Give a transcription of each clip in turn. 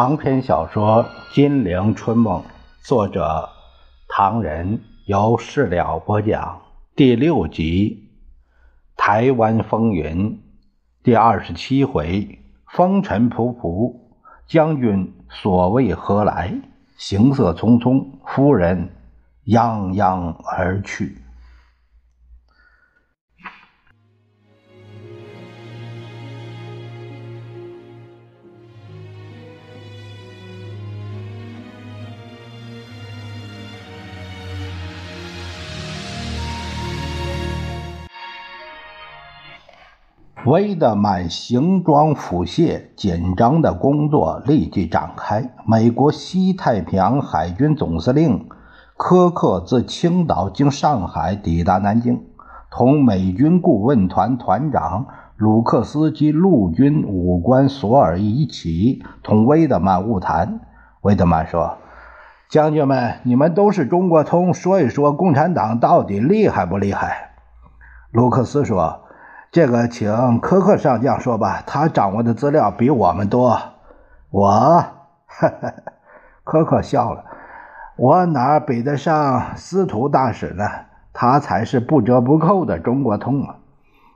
长篇小说《金陵春梦》，作者唐人，由事了播讲。第六集《台湾风云》第二十七回：风尘仆仆，将军所谓何来？行色匆匆，夫人泱泱而去。威德曼行装服卸，紧张的工作立即展开。美国西太平洋海军总司令柯克自青岛经上海抵达南京，同美军顾问团团长鲁克斯及陆军武官索尔一起同威德曼晤谈。威德曼说：“将军们，你们都是中国通，说一说共产党到底厉害不厉害？”鲁克斯说。这个请科克上将说吧，他掌握的资料比我们多。我，呵呵科克笑了，我哪比得上司徒大使呢？他才是不折不扣的中国通啊！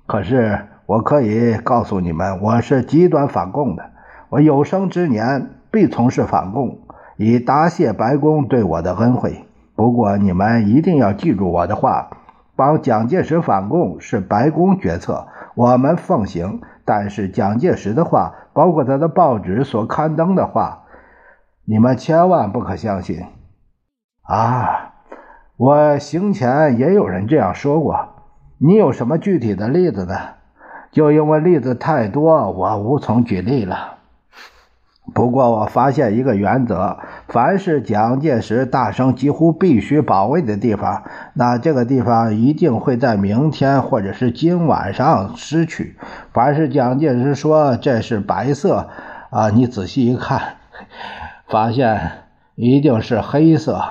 可是我可以告诉你们，我是极端反共的，我有生之年必从事反共，以答谢白宫对我的恩惠。不过你们一定要记住我的话。帮蒋介石反共是白宫决策，我们奉行。但是蒋介石的话，包括他的报纸所刊登的话，你们千万不可相信。啊，我行前也有人这样说过。你有什么具体的例子呢？就因为例子太多，我无从举例了。不过我发现一个原则：凡是蒋介石大声几乎必须保卫的地方，那这个地方一定会在明天或者是今晚上失去。凡是蒋介石说这是白色，啊，你仔细一看，发现一定是黑色。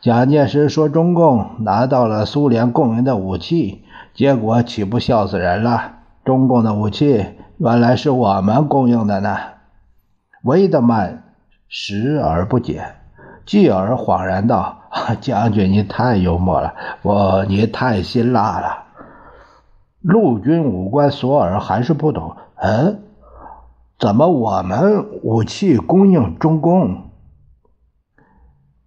蒋介石说中共拿到了苏联供应的武器，结果岂不笑死人了？中共的武器原来是我们供应的呢。维德曼视而不解，继而恍然道：“将军，你太幽默了，我你太辛辣了。”陆军武官索尔还是不懂，嗯，怎么我们武器供应中共？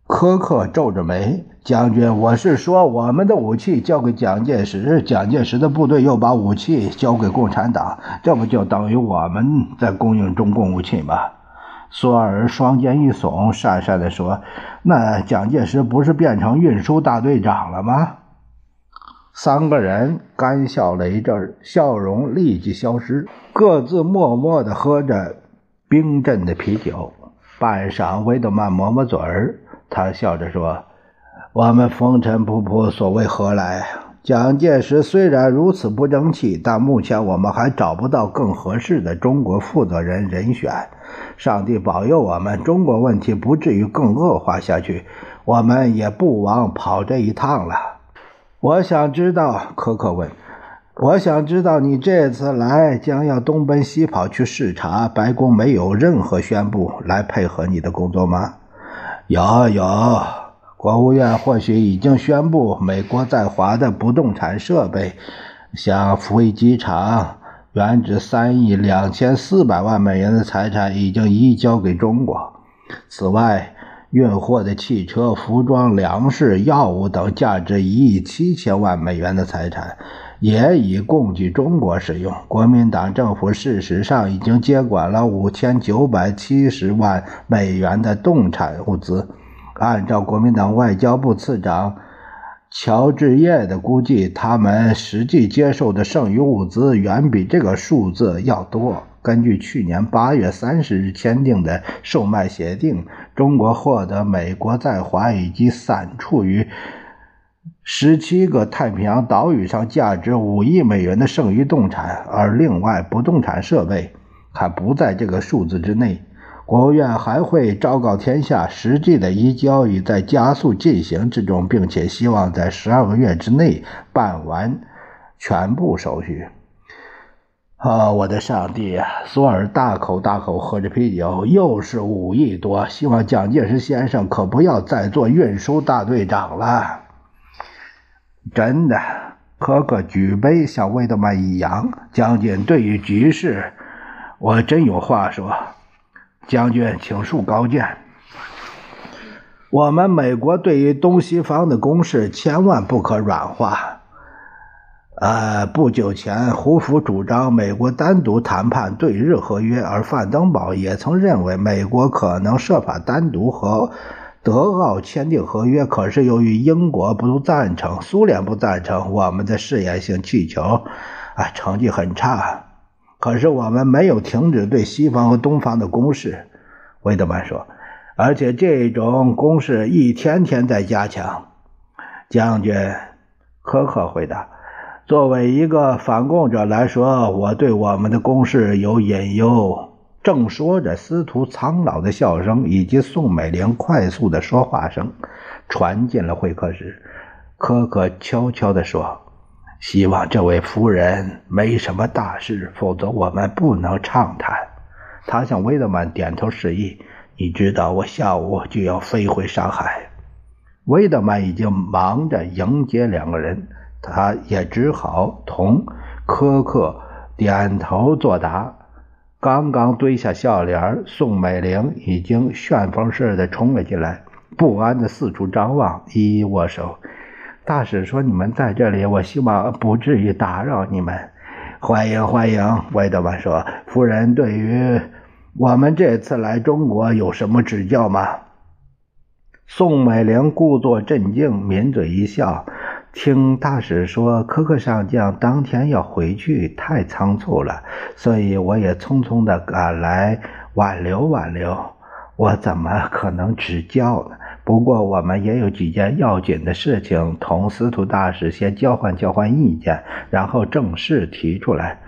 柯克皱着眉：“将军，我是说，我们的武器交给蒋介石，蒋介石的部队又把武器交给共产党，这不就等于我们在供应中共武器吗？”索尔双肩一耸，讪讪地说：“那蒋介石不是变成运输大队长了吗？”三个人干笑了一阵，笑容立即消失，各自默默地喝着冰镇的啤酒。半晌，维德曼抹抹嘴儿，他笑着说：“我们风尘仆仆，所谓何来？蒋介石虽然如此不争气，但目前我们还找不到更合适的中国负责人人选。”上帝保佑我们，中国问题不至于更恶化下去，我们也不枉跑这一趟了。我想知道，可可问，我想知道你这次来将要东奔西跑去视察，白宫没有任何宣布来配合你的工作吗？有有，国务院或许已经宣布，美国在华的不动产设备，像福威机场。原值三亿两千四百万美元的财产已经移交给中国。此外，运货的汽车、服装、粮食、药物等价值一亿七千万美元的财产也已供给中国使用。国民党政府事实上已经接管了五千九百七十万美元的动产物资。按照国民党外交部次长。乔治业的估计，他们实际接受的剩余物资远比这个数字要多。根据去年八月三十日签订的售卖协定，中国获得美国在华以及散处于十七个太平洋岛屿上价值五亿美元的剩余动产，而另外不动产设备还不在这个数字之内。国务院还会昭告天下，实际的移交已在加速进行之中，并且希望在十二个月之内办完全部手续。啊，我的上帝呀！索尔大口大口喝着啤酒，又是五亿多。希望蒋介石先生可不要再做运输大队长了。真的，可可举杯向魏德曼一扬，将军对于局势，我真有话说。将军，请恕高见。我们美国对于东西方的攻势，千万不可软化。呃，不久前，胡佛主张美国单独谈判对日合约，而范登堡也曾认为美国可能设法单独和德奥签订合约。可是由于英国不赞成，苏联不赞成，我们的试验性气球啊成绩很差。可是我们没有停止对西方和东方的攻势，魏德曼说，而且这种攻势一天天在加强。将军，苛刻回答。作为一个反共者来说，我对我们的攻势有隐忧。正说着，司徒苍老的笑声以及宋美龄快速的说话声传进了会客室。柯克悄悄地说：“希望这位夫人没什么大事，否则我们不能畅谈。”他向威德曼点头示意。你知道，我下午就要飞回上海。威德曼已经忙着迎接两个人。他也只好同苛刻点头作答。刚刚堆下笑脸，宋美龄已经旋风似的冲了进来，不安的四处张望，一一握手。大使说：“你们在这里，我希望不至于打扰你们。”欢迎欢迎，韦德曼说：“夫人对于我们这次来中国有什么指教吗？”宋美龄故作镇静，抿嘴一笑。听大使说，科克上将当天要回去，太仓促了，所以我也匆匆的赶来挽留挽留。我怎么可能指教呢？不过我们也有几件要紧的事情，同司徒大使先交换交换意见，然后正式提出来。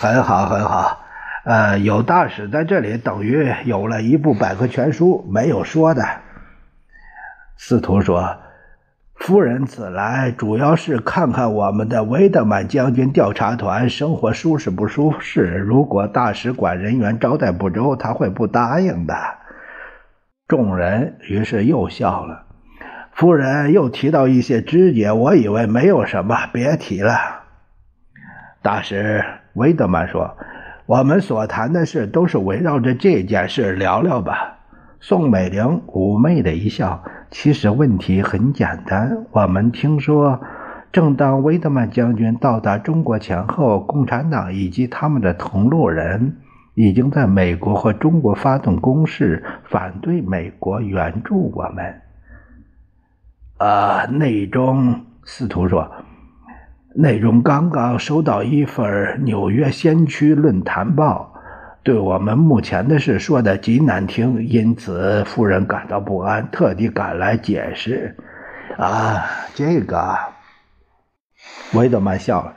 很好，很好。呃，有大使在这里，等于有了一部百科全书，没有说的。司徒说。夫人此来主要是看看我们的维德曼将军调查团生活舒适不舒适。如果大使馆人员招待不周，他会不答应的。众人于是又笑了。夫人又提到一些枝节，我以为没有什么，别提了。大使维德曼说：“我们所谈的事都是围绕着这件事聊聊吧。”宋美龄妩媚的一笑。其实问题很简单。我们听说，正当威德曼将军到达中国前后，共产党以及他们的同路人已经在美国和中国发动攻势，反对美国援助我们。啊，内中司徒说，内中刚刚收到一份《纽约先驱论坛报》。对我们目前的事说的极难听，因此夫人感到不安，特地赶来解释。啊，这个，维德曼笑了。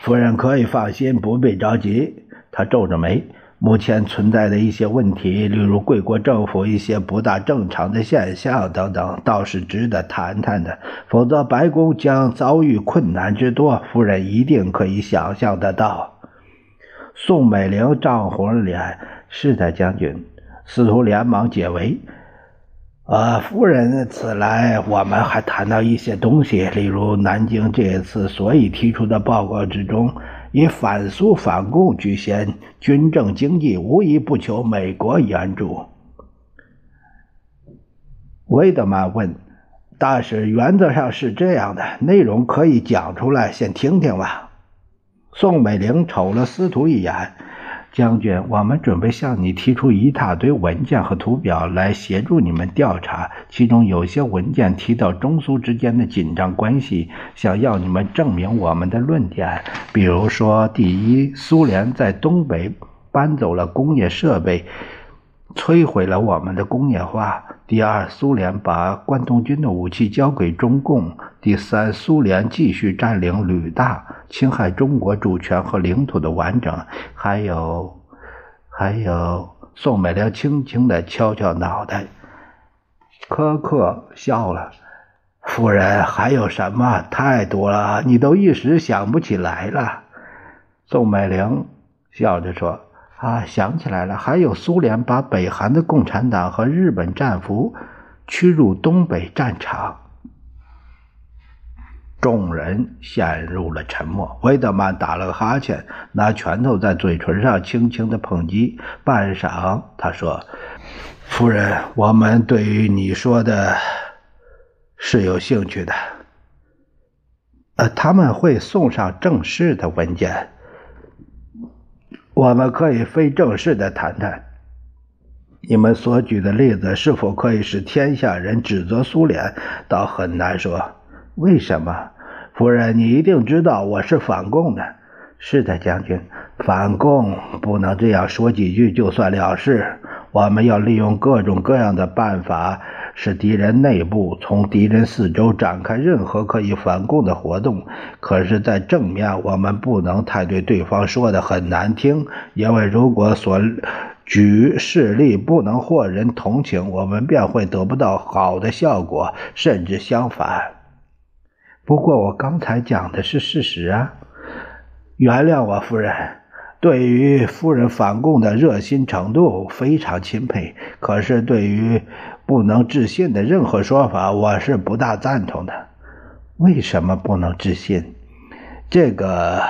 夫人可以放心，不必着急。他皱着眉，目前存在的一些问题，例如贵国政府一些不大正常的现象等等，倒是值得谈谈的。否则，白宫将遭遇困难之多。夫人一定可以想象得到。宋美龄涨红了脸，是的，将军。司徒连忙解围。呃，夫人此来，我们还谈到一些东西，例如南京这次所以提出的报告之中，以反苏反共居先，军政经济无一不求美国援助。魏德曼问：“大使，原则上是这样的，内容可以讲出来，先听听吧。”宋美龄瞅了司徒一眼，将军，我们准备向你提出一大堆文件和图表来协助你们调查，其中有些文件提到中苏之间的紧张关系，想要你们证明我们的论点。比如说，第一，苏联在东北搬走了工业设备。摧毁了我们的工业化。第二，苏联把关东军的武器交给中共。第三，苏联继续占领旅大，侵害中国主权和领土的完整。还有，还有，宋美龄轻轻的敲敲脑袋。苛刻笑了，夫人，还有什么？太多了，你都一时想不起来了。宋美龄笑着说：“啊，想起来了，还有苏联把北韩的共产党和日本战俘驱入东北战场。”众人陷入了沉默。维德曼打了个哈欠，拿拳头在嘴唇上轻轻的碰击。半晌，他说：“夫人，我们对于你说的是有兴趣的。呃，他们会送上正式的文件。我们可以非正式的谈谈。你们所举的例子是否可以使天下人指责苏联，倒很难说。”为什么，夫人？你一定知道我是反共的。是的，将军，反共不能这样说几句就算了事。我们要利用各种各样的办法，使敌人内部从敌人四周展开任何可以反共的活动。可是，在正面，我们不能太对对方说的很难听，因为如果所举事例不能获人同情，我们便会得不到好的效果，甚至相反。不过我刚才讲的是事实啊！原谅我，夫人，对于夫人反共的热心程度非常钦佩。可是对于不能置信的任何说法，我是不大赞同的。为什么不能置信？这个。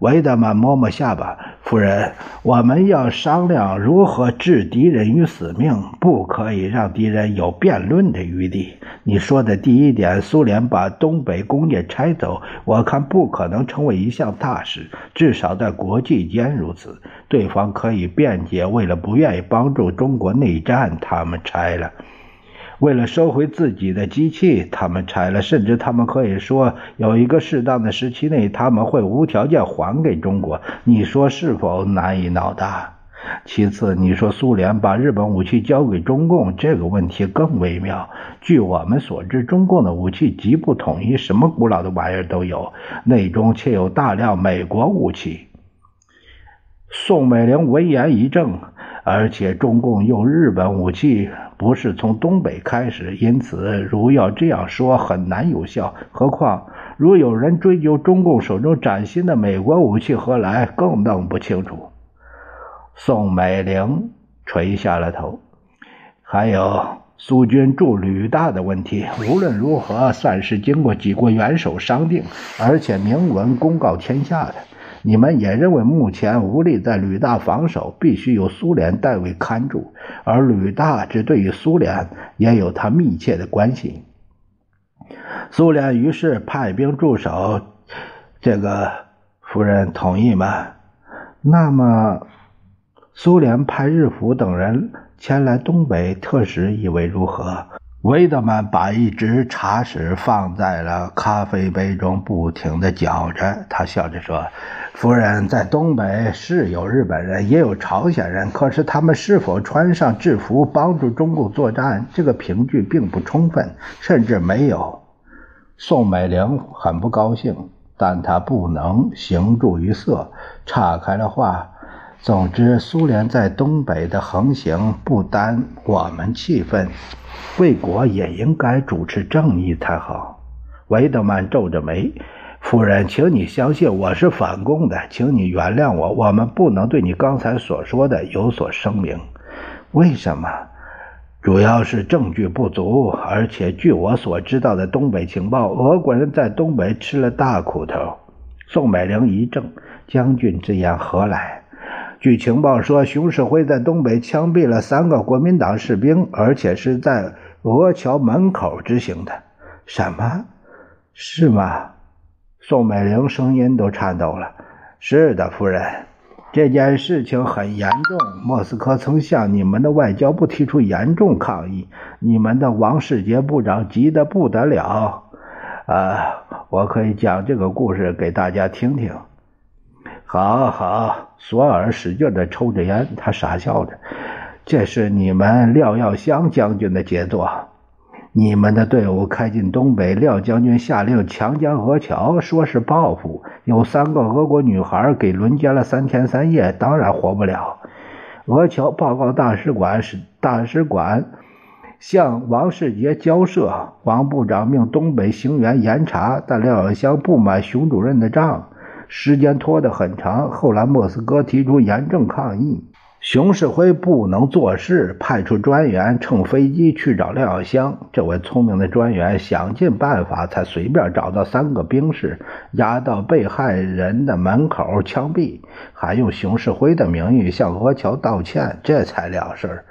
维德曼摸摸下巴，夫人，我们要商量如何置敌人于死命，不可以让敌人有辩论的余地。你说的第一点，苏联把东北工业拆走，我看不可能成为一项大事，至少在国际间如此。对方可以辩解，为了不愿意帮助中国内战，他们拆了。为了收回自己的机器，他们拆了。甚至他们可以说，有一个适当的时期内，他们会无条件还给中国。你说是否难以脑大？其次，你说苏联把日本武器交给中共，这个问题更微妙。据我们所知，中共的武器极不统一，什么古老的玩意儿都有，内中却有大量美国武器。宋美龄闻言一怔，而且中共用日本武器。不是从东北开始，因此如要这样说很难有效。何况，如有人追究中共手中崭新的美国武器何来，更弄不清楚。宋美龄垂下了头。还有苏军驻旅大的问题，无论如何算是经过几国元首商定，而且明文公告天下的。你们也认为目前无力在吕大防守，必须由苏联代为看住，而吕大这对于苏联也有他密切的关系。苏联于是派兵驻守，这个夫人同意吗？那么，苏联派日俘等人前来东北特使，以为如何？维德曼把一只茶匙放在了咖啡杯中，不停地搅着。他笑着说。夫人在东北是有日本人，也有朝鲜人，可是他们是否穿上制服帮助中共作战？这个凭据并不充分，甚至没有。宋美龄很不高兴，但她不能行注于色，岔开了话。总之，苏联在东北的横行不单我们气愤，贵国也应该主持正义才好。维德曼皱着眉。夫人，请你相信我是反共的，请你原谅我。我们不能对你刚才所说的有所声明。为什么？主要是证据不足，而且据我所知道的东北情报，俄国人在东北吃了大苦头。宋美龄一怔：“将军之言何来？”据情报说，熊式辉在东北枪毙了三个国民党士兵，而且是在俄桥门口执行的。什么？是吗？宋美龄声音都颤抖了。是的，夫人，这件事情很严重。莫斯科曾向你们的外交部提出严重抗议，你们的王世杰部长急得不得了。啊，我可以讲这个故事给大家听听。好好，索尔使劲地抽着烟，他傻笑着。这是你们廖耀湘将军的杰作。你们的队伍开进东北，廖将军下令强奸俄侨，说是报复。有三个俄国女孩给轮奸了三天三夜，当然活不了。俄侨报告大使馆，使大使馆向王世杰交涉。王部长命东北行员严查，但廖耀湘不买熊主任的账。时间拖得很长。后来莫斯科提出严正抗议。熊式辉不能做事，派出专员乘飞机去找廖耀湘。这位聪明的专员想尽办法，才随便找到三个兵士，押到被害人的门口枪毙，还用熊式辉的名义向俄侨道歉，这才了事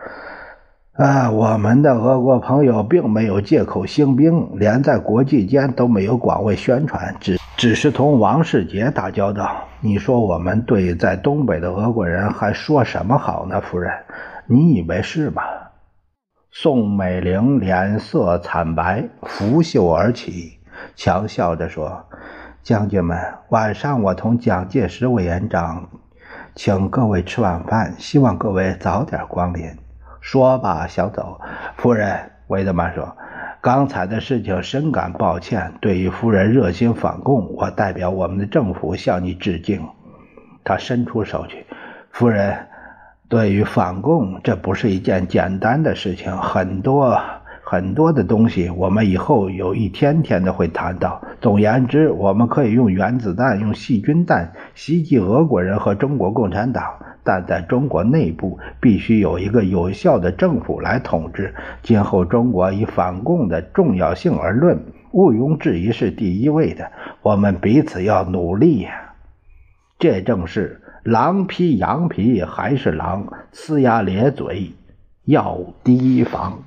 啊，我们的俄国朋友并没有借口兴兵，连在国际间都没有广为宣传，只只是同王世杰打交道。你说我们对在东北的俄国人还说什么好呢，夫人？你以为是吗？宋美龄脸色惨白，拂袖而起，强笑着说：“将军们，晚上我同蒋介石委员长请各位吃晚饭，希望各位早点光临。”说吧想走，夫人，维德曼说：“刚才的事情深感抱歉。对于夫人热心反共，我代表我们的政府向你致敬。”他伸出手去，夫人，对于反共，这不是一件简单的事情，很多。很多的东西，我们以后有一天天的会谈到。总言之，我们可以用原子弹、用细菌弹袭击俄国人和中国共产党，但在中国内部必须有一个有效的政府来统治。今后中国以反共的重要性而论，毋庸置疑是第一位的。我们彼此要努力呀！这正是狼披羊皮还是狼，呲牙咧嘴要提防。